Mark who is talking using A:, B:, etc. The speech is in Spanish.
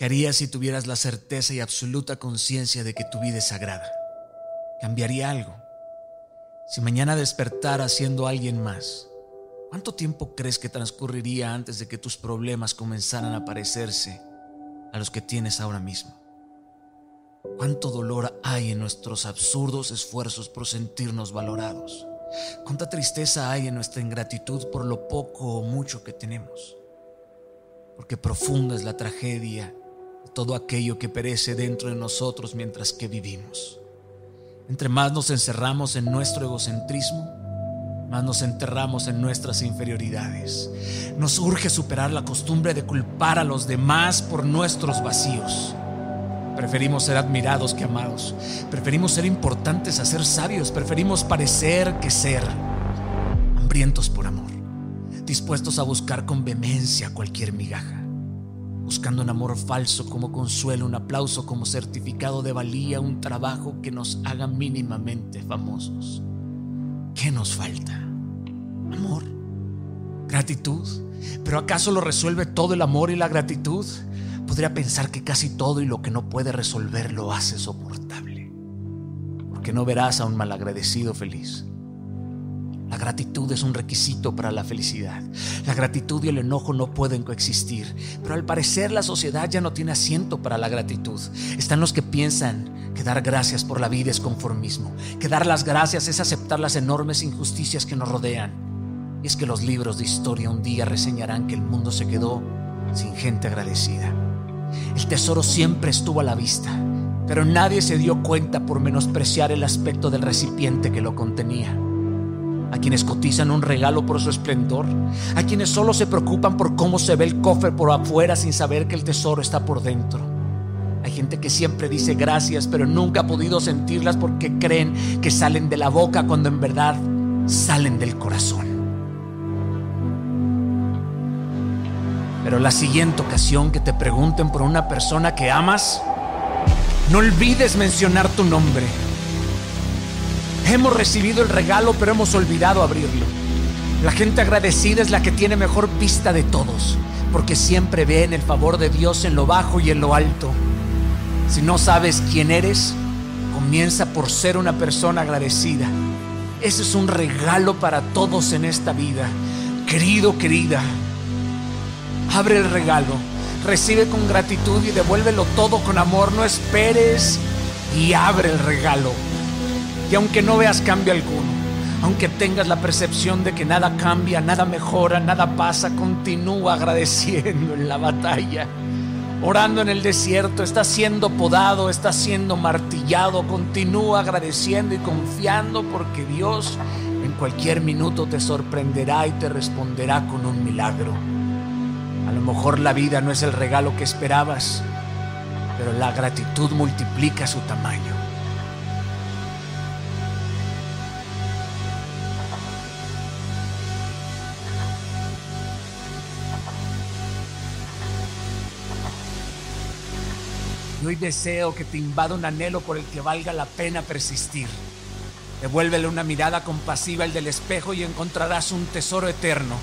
A: ¿Qué harías si tuvieras la certeza y absoluta conciencia de que tu vida es sagrada? ¿Cambiaría algo? Si mañana despertara siendo alguien más, ¿cuánto tiempo crees que transcurriría antes de que tus problemas comenzaran a parecerse a los que tienes ahora mismo? ¿Cuánto dolor hay en nuestros absurdos esfuerzos por sentirnos valorados? ¿Cuánta tristeza hay en nuestra ingratitud por lo poco o mucho que tenemos? Porque profunda es la tragedia todo aquello que perece dentro de nosotros mientras que vivimos. Entre más nos encerramos en nuestro egocentrismo, más nos enterramos en nuestras inferioridades. Nos urge superar la costumbre de culpar a los demás por nuestros vacíos. Preferimos ser admirados que amados. Preferimos ser importantes a ser sabios. Preferimos parecer que ser. Hambrientos por amor. Dispuestos a buscar con vehemencia cualquier migaja buscando un amor falso como consuelo, un aplauso como certificado de valía, un trabajo que nos haga mínimamente famosos. ¿Qué nos falta? Amor, gratitud. ¿Pero acaso lo resuelve todo el amor y la gratitud? Podría pensar que casi todo y lo que no puede resolver lo hace soportable. Porque no verás a un malagradecido feliz gratitud es un requisito para la felicidad. La gratitud y el enojo no pueden coexistir. Pero al parecer la sociedad ya no tiene asiento para la gratitud. Están los que piensan que dar gracias por la vida es conformismo. Que dar las gracias es aceptar las enormes injusticias que nos rodean. Y es que los libros de historia un día reseñarán que el mundo se quedó sin gente agradecida. El tesoro siempre estuvo a la vista, pero nadie se dio cuenta por menospreciar el aspecto del recipiente que lo contenía a quienes cotizan un regalo por su esplendor, a quienes solo se preocupan por cómo se ve el cofre por afuera sin saber que el tesoro está por dentro. Hay gente que siempre dice gracias, pero nunca ha podido sentirlas porque creen que salen de la boca cuando en verdad salen del corazón. Pero la siguiente ocasión que te pregunten por una persona que amas, no olvides mencionar tu nombre. Hemos recibido el regalo, pero hemos olvidado abrirlo. La gente agradecida es la que tiene mejor vista de todos, porque siempre ve en el favor de Dios en lo bajo y en lo alto. Si no sabes quién eres, comienza por ser una persona agradecida. Ese es un regalo para todos en esta vida. Querido, querida, abre el regalo, recibe con gratitud y devuélvelo todo con amor. No esperes y abre el regalo. Y aunque no veas cambio alguno, aunque tengas la percepción de que nada cambia, nada mejora, nada pasa, continúa agradeciendo en la batalla. Orando en el desierto, está siendo podado, está siendo martillado, continúa agradeciendo y confiando porque Dios en cualquier minuto te sorprenderá y te responderá con un milagro. A lo mejor la vida no es el regalo que esperabas, pero la gratitud multiplica su tamaño. Y deseo que te invada un anhelo por el que valga la pena persistir. Devuélvele una mirada compasiva al del espejo y encontrarás un tesoro eterno